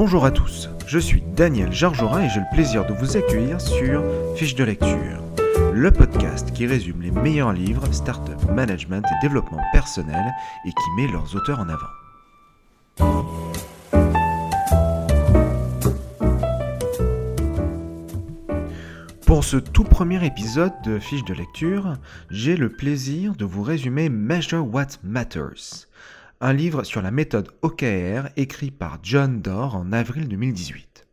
Bonjour à tous, je suis Daniel Jarjorin et j'ai le plaisir de vous accueillir sur Fiche de lecture, le podcast qui résume les meilleurs livres, startup, management et développement personnel et qui met leurs auteurs en avant. Pour ce tout premier épisode de Fiche de lecture, j'ai le plaisir de vous résumer Measure What Matters, un livre sur la méthode OKR écrit par John Doerr en avril 2018.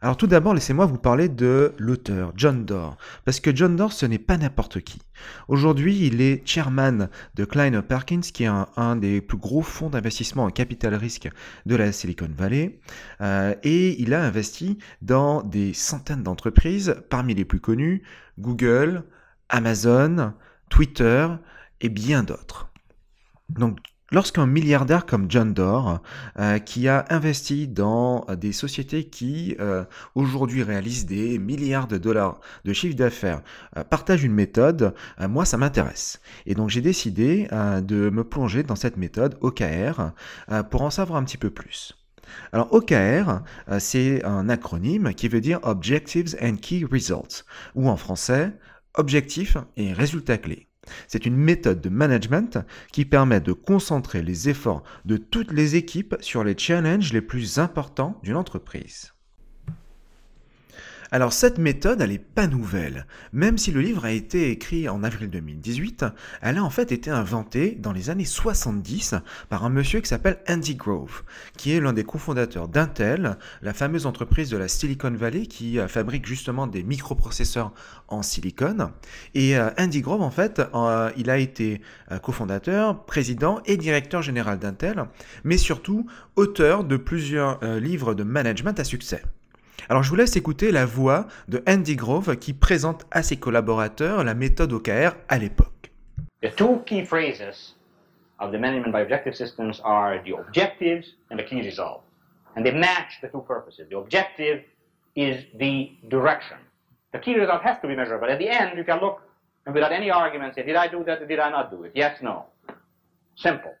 Alors tout d'abord, laissez-moi vous parler de l'auteur, John Doerr, parce que John Doerr, ce n'est pas n'importe qui. Aujourd'hui, il est chairman de Kleiner Perkins, qui est un, des plus gros fonds d'investissement en capital risque de la Silicon Valley, euh, et il a investi dans des centaines d'entreprises, parmi les plus connues, Google, Amazon, Twitter et bien d'autres. Donc Lorsqu'un milliardaire comme John Doerr, euh, qui a investi dans euh, des sociétés qui euh, aujourd'hui réalisent des milliards de dollars de chiffre d'affaires, partage une méthode, moi ça m'intéresse. Et donc j'ai décidé de me plonger dans cette méthode OKR pour en savoir un petit peu plus. Alors OKR, c'est un acronyme qui veut dire Objectives and Key Results, ou en français, objectifs et résultats clés. C'est une méthode de management qui permet de concentrer les efforts de toutes les équipes sur les challenges les plus importants d'une entreprise. Alors cette méthode, elle n'est pas nouvelle. Même si le livre a été écrit en avril 2018, elle a en fait été inventée dans les années 70 par un monsieur qui s'appelle Andy Grove, qui est l'un des cofondateurs d'Intel, la fameuse entreprise de la Silicon Valley qui euh, fabrique justement des microprocesseurs en silicone. Et euh, Andy Grove, en fait, euh, il a été cofondateur, président et directeur général d'Intel, mais surtout auteur de plusieurs livres de management à succès. Alors je vous laisse écouter la voix de Andy Grove qui présente à ses collaborateurs la méthode OKR à l'époque. The two key phrases of the management by objective systems are the objectives and the key result. And they match the two purposes. The objective is the direction. The key result has to be measured, but at the end you can look and without any argument say, did I do that or did I not do it? Yes, no. Simple.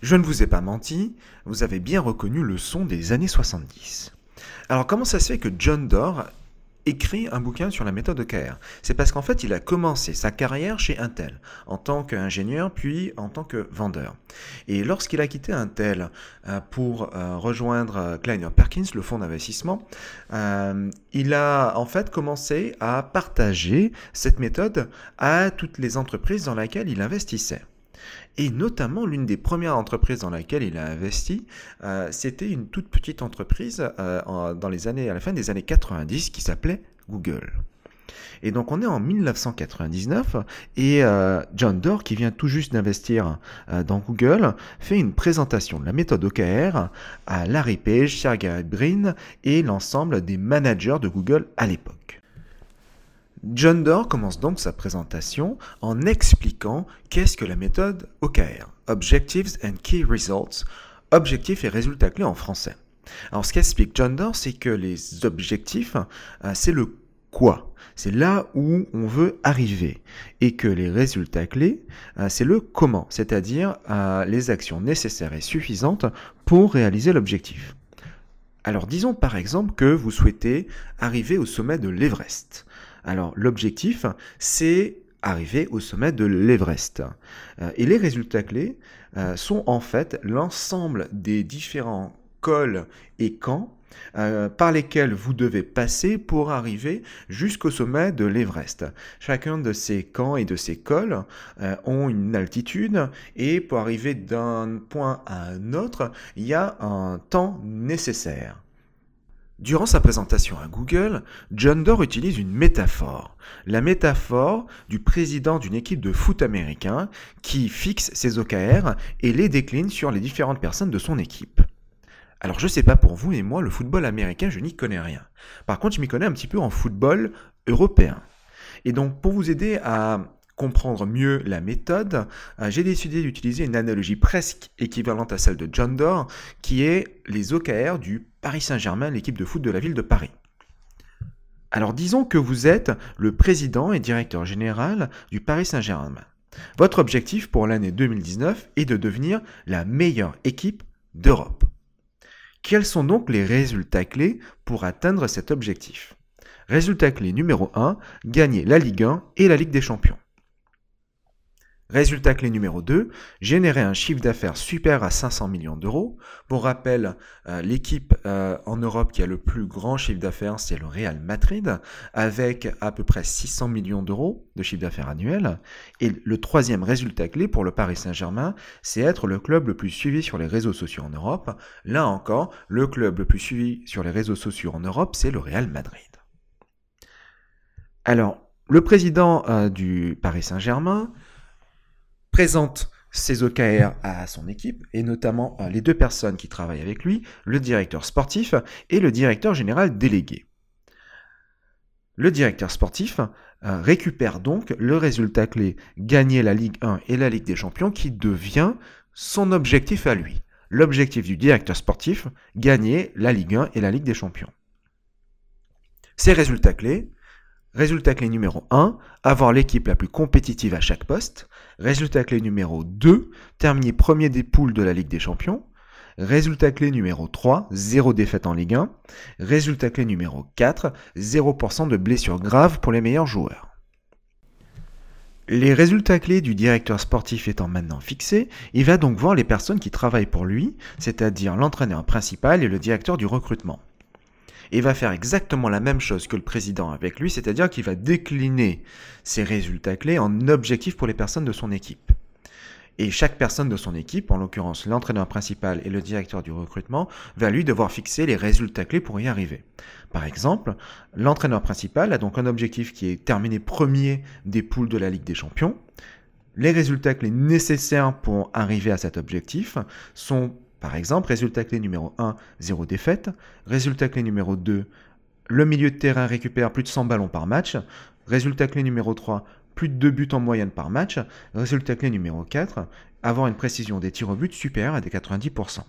Je ne vous ai pas menti, vous avez bien reconnu le son des années 70. Alors comment ça se fait que John Doerr écrit un bouquin sur la méthode OKR C'est parce qu'en fait, il a commencé sa carrière chez Intel en tant qu'ingénieur, puis en tant que vendeur. Et lorsqu'il a quitté Intel euh, pour euh, rejoindre euh, Kleiner Perkins, le fonds d'investissement, il a en fait commencé à partager cette méthode à toutes les entreprises dans lesquelles il investissait. Et notamment, l'une des premières entreprises dans laquelle il a investi, euh, c'était une toute petite entreprise euh, dans à la fin des années 90 qui s'appelait Google. Et donc on est en 1999 et euh, John Doerr, qui vient tout juste d'investir dans Google, fait une présentation de la méthode OKR à Larry Page, Sergey Brin et l'ensemble des managers de Google à l'époque. John Doerr commence donc sa présentation en expliquant qu'est-ce que la méthode OKR, Objectives and Key Results, objectifs et résultats clés en français. Alors ce qu'explique John Doerr, c'est que les objectifs, euh, c'est le quoi, c'est là où on veut arriver, et que les résultats clés, euh, c'est le comment, c'est-à-dire euh, les actions nécessaires et suffisantes pour réaliser l'objectif. Alors disons par exemple que vous souhaitez arriver au sommet de l'Everest. Alors l'objectif, c'est arriver au sommet de l'Everest. Euh, et les résultats clés euh, sont en fait l'ensemble des différents cols et camps euh, par lesquels vous devez passer pour arriver jusqu'au sommet de l'Everest. Chacun de ces camps et de ces cols ont une altitude et pour arriver d'un point à un autre, il y a un temps nécessaire. Durant sa présentation à Google, John Doerr utilise une métaphore, la métaphore du président d'une équipe de foot américain qui fixe ses OKR et les décline sur les différentes personnes de son équipe. Alors je sais pas pour vous, mais moi le football américain, je n'y connais rien. Par contre, je m'y connais un petit peu en football européen. Et donc pour vous aider à comprendre mieux la méthode, euh, j'ai décidé d'utiliser une analogie presque équivalente à celle de John Doerr, qui est les OKR du Paris Saint-Germain, l'équipe de foot de la ville de Paris. Alors disons que vous êtes le président et directeur général du Paris Saint-Germain. Votre objectif pour l'année 2019 est de devenir la meilleure équipe d'Europe. Quels sont donc les résultats clés pour atteindre cet objectif? Résultat clé numéro 1, gagner la Ligue 1 et la Ligue des Champions. Résultat clé numéro 2, générer un chiffre d'affaires supérieur à 500 millions d'euros. Pour rappel, euh, l'équipe euh, en Europe qui a le plus grand chiffre d'affaires, c'est le Real Madrid, avec à peu près 600 millions d'euros de chiffre d'affaires annuel. Et le troisième résultat clé pour le Paris Saint-Germain, c'est être le club le plus suivi sur les réseaux sociaux en Europe. Là encore, le club le plus suivi sur les réseaux sociaux en Europe, c'est le Real Madrid. Alors, le président euh, du Paris Saint-Germain, présente ses OKR à son équipe, et notamment euh, les deux personnes qui travaillent avec lui, le directeur sportif et le directeur général délégué. Le directeur sportif euh, récupère donc le résultat clé gagner la Ligue 1 et la Ligue des Champions qui devient son objectif à lui. L'objectif du directeur sportif, gagner la Ligue 1 et la Ligue des Champions. Ces résultats clés, Résultat clé numéro 1, avoir l'équipe la plus compétitive à chaque poste. Résultat clé numéro 2, terminer premier des poules de la Ligue des Champions. Résultat clé numéro 3, zéro défaite en Ligue 1. Résultat clé numéro 4, 0% de blessures graves pour les meilleurs joueurs. Les résultats clés du directeur sportif étant maintenant fixés, il va donc voir les personnes qui travaillent pour lui, c'est-à-dire l'entraîneur principal et le directeur du recrutement et va faire exactement la même chose que le président avec lui, c'est-à-dire qu'il va décliner ses résultats clés en objectifs pour les personnes de son équipe. Et chaque personne de son équipe, en l'occurrence l'entraîneur principal et le directeur du recrutement, va lui devoir fixer les résultats clés pour y arriver. Par exemple, l'entraîneur principal a donc un objectif qui est terminer premier des poules de la Ligue des Champions. Les résultats clés nécessaires pour arriver à cet objectif sont par exemple, résultat clé numéro 1, 0 défaite. Résultat clé numéro 2, le milieu de terrain récupère plus de 100 ballons par match. Résultat clé numéro 3, plus de 2 buts en moyenne par match. Résultat clé numéro 4, avoir une précision des tirs au but supérieure à des 90%.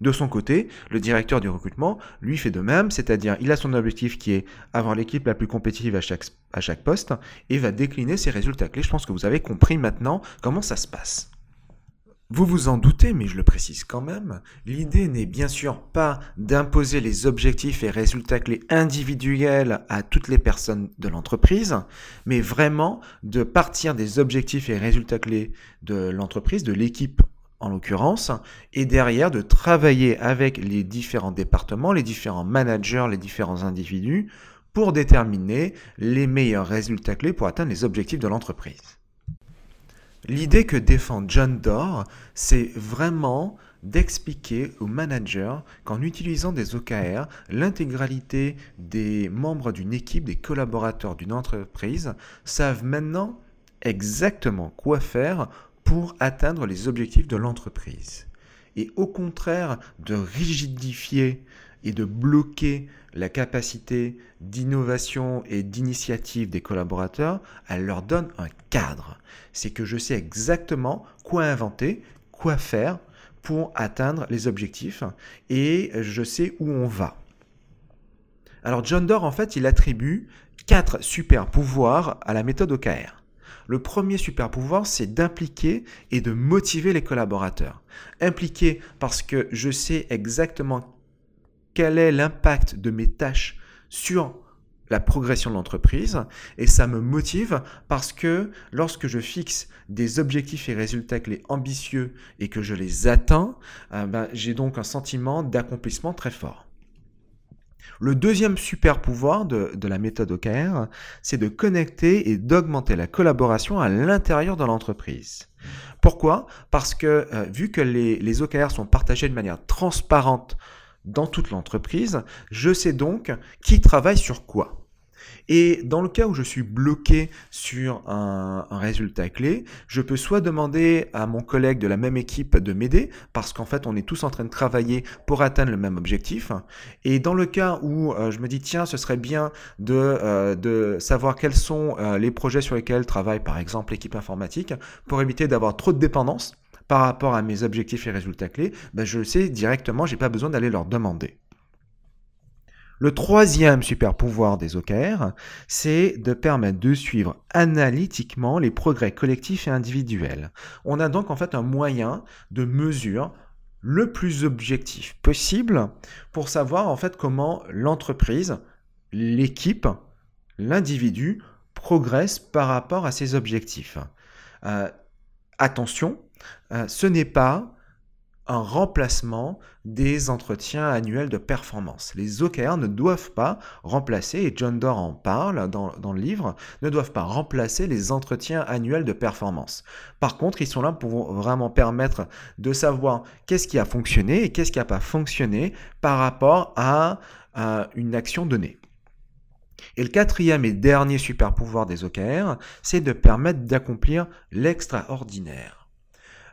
De son côté, le directeur du recrutement lui fait de même, c'est-à-dire il a son objectif qui est avoir l'équipe la plus compétitive à chaque, à chaque poste et va décliner ses résultats clés. Je pense que vous avez compris maintenant comment ça se passe. Vous vous en doutez, mais je le précise quand même, l'idée n'est bien sûr pas d'imposer les objectifs et résultats clés individuels à toutes les personnes de l'entreprise, mais vraiment de partir des objectifs et résultats clés de l'entreprise, de l'équipe en l'occurrence, et derrière de travailler avec les différents départements, les différents managers, les différents individus, pour déterminer les meilleurs résultats clés pour atteindre les objectifs de l'entreprise. L'idée que défend John Doerr, c'est vraiment d'expliquer aux managers qu'en utilisant des OKR, l'intégralité des membres d'une équipe, des collaborateurs d'une entreprise, savent maintenant exactement quoi faire pour atteindre les objectifs de l'entreprise. Et au contraire de rigidifier et de bloquer la capacité d'innovation et d'initiative des collaborateurs, elle leur donne un cadre. C'est que je sais exactement quoi inventer, quoi faire pour atteindre les objectifs et je sais où on va. Alors John Doerr, en fait, il attribue quatre super pouvoirs à la méthode OKR. Le premier super pouvoir, c'est d'impliquer et de motiver les collaborateurs. Impliquer parce que je sais exactement quel est l'impact de mes tâches sur la progression de l'entreprise et ça me motive parce que lorsque je fixe des objectifs et résultats clés ambitieux et que je les atteins, euh, ben, j'ai donc un sentiment d'accomplissement très fort. Le deuxième super pouvoir de, la méthode OKR, c'est de connecter et d'augmenter la collaboration à l'intérieur de l'entreprise. Pourquoi? Parce que euh, vu que les, les OKR sont partagés de manière transparente dans toute l'entreprise, je sais donc qui travaille sur quoi. Et dans le cas où je suis bloqué sur un, résultat clé, je peux soit demander à mon collègue de la même équipe de m'aider, parce qu'en fait on est tous en train de travailler pour atteindre le même objectif. Et dans le cas où euh, je me dis tiens ce serait bien de, euh, savoir quels sont euh, les projets sur lesquels travaille par exemple l'équipe informatique, pour éviter d'avoir trop de dépendance, par rapport à mes objectifs et résultats clés, ben je le sais directement, j'ai pas besoin d'aller leur demander. Le troisième super pouvoir des OKR, c'est de permettre de suivre analytiquement les progrès collectifs et individuels. On a donc en fait un moyen de mesure le plus objectif possible pour savoir en fait comment l'entreprise, l'équipe, l'individu progresse par rapport à ses objectifs. Euh, attention, euh, ce n'est pas un remplacement des entretiens annuels de performance. Les OKR ne doivent pas remplacer, et John Doerr en parle dans, le livre, ne doivent pas remplacer les entretiens annuels de performance. Par contre, ils sont là pour vraiment permettre de savoir qu'est-ce qui a fonctionné et qu'est-ce qui n'a pas fonctionné par rapport à, à une action donnée. Et le quatrième et dernier super pouvoir des OKR, c'est de permettre d'accomplir l'extraordinaire.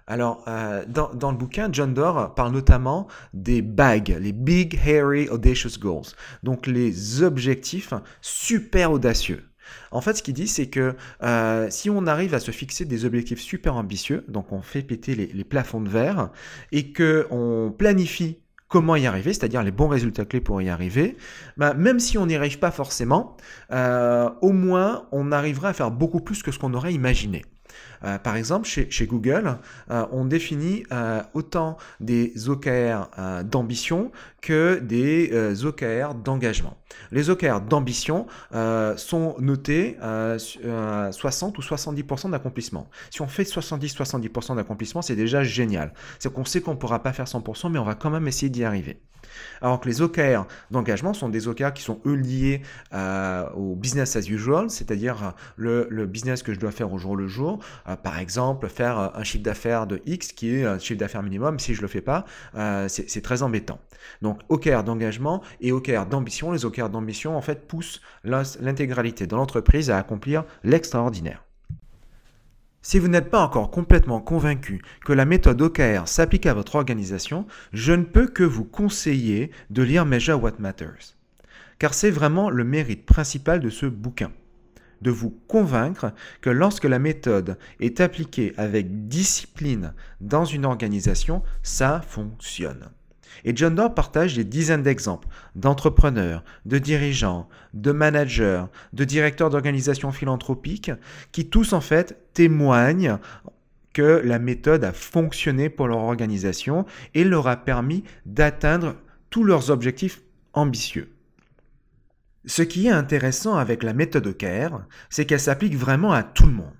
Alors, euh, dans, le bouquin, John Doerr parle notamment des BAG, les Big Hairy Audacious Goals, donc les objectifs super audacieux. En fait, ce qu'il dit, c'est que euh, si on arrive à se fixer des objectifs super ambitieux, donc on fait péter les, les plafonds de verre, et que on planifie comment y arriver, c'est-à-dire les bons résultats clés pour y arriver, bah, même si on n'y arrive pas forcément, euh, au moins on arrivera à faire beaucoup plus que ce qu'on aurait imaginé. Euh, par exemple, chez, Google, euh, on définit euh, autant des OKR d'ambition que des OKR d'engagement. Les OKR d'ambition sont notés à 60 ou 70% d'accomplissement. Si on fait 70-70% d'accomplissement, c'est déjà génial. C'est qu'on sait qu'on ne pourra pas faire 100%, mais on va quand même essayer d'y arriver. Alors que les OKR d'engagement sont des OKR qui sont eux liés au business as usual, c'est-à-dire le, le, business que je dois faire au jour le jour, euh, par exemple, faire euh, un chiffre d'affaires de X qui est un chiffre d'affaires minimum, si je ne le fais pas, euh, c'est très embêtant. Donc OKR d'engagement et OKR d'ambition. Les OKR d'ambition, en fait, poussent l'intégralité de l'entreprise à accomplir l'extraordinaire. Si vous n'êtes pas encore complètement convaincu que la méthode OKR s'applique à votre organisation, je ne peux que vous conseiller de lire Measure What Matters. Car c'est vraiment le mérite principal de ce bouquin de vous convaincre que lorsque la méthode est appliquée avec discipline dans une organisation, ça fonctionne. Et John Doerr partage des dizaines d'exemples d'entrepreneurs, de dirigeants, de managers, de directeurs d'organisations philanthropiques qui tous en fait témoignent que la méthode a fonctionné pour leur organisation et leur a permis d'atteindre tous leurs objectifs ambitieux. Ce qui est intéressant avec la méthode OKR, c'est qu'elle s'applique vraiment à tout le monde.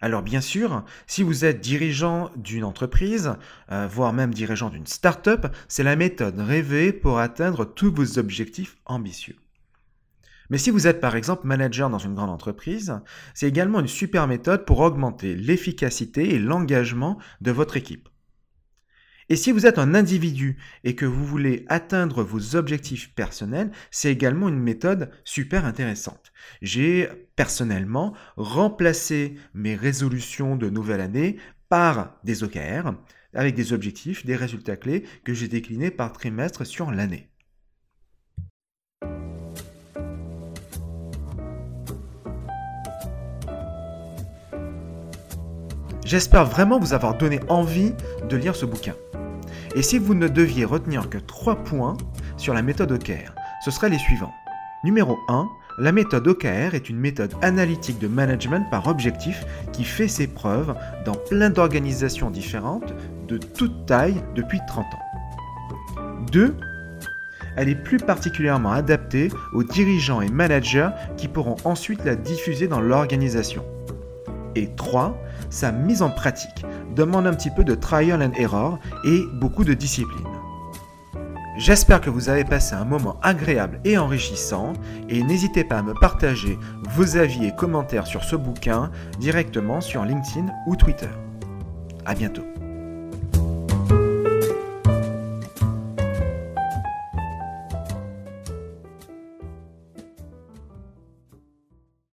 Alors bien sûr, si vous êtes dirigeant d'une entreprise, euh, voire même dirigeant d'une start-up, c'est la méthode rêvée pour atteindre tous vos objectifs ambitieux. Mais si vous êtes par exemple manager dans une grande entreprise, c'est également une super méthode pour augmenter l'efficacité et l'engagement de votre équipe. Et si vous êtes un individu et que vous voulez atteindre vos objectifs personnels, c'est également une méthode super intéressante. J'ai personnellement remplacé mes résolutions de nouvelle année par des OKR avec des objectifs, des résultats clés que j'ai déclinés par trimestre sur l'année. J'espère vraiment vous avoir donné envie de lire ce bouquin. Et si vous ne deviez retenir que trois points sur la méthode OKR, ce seraient les suivants. Numéro 1, la méthode OKR est une méthode analytique de management par objectif qui fait ses preuves dans plein d'organisations différentes de toute taille depuis 30 ans. 2. Elle est plus particulièrement adaptée aux dirigeants et managers qui pourront ensuite la diffuser dans l'organisation. Et 3. Sa mise en pratique demande un petit peu de trial and error et beaucoup de discipline. J'espère que vous avez passé un moment agréable et enrichissant et n'hésitez pas à me partager vos avis et commentaires sur ce bouquin directement sur LinkedIn ou Twitter. À bientôt.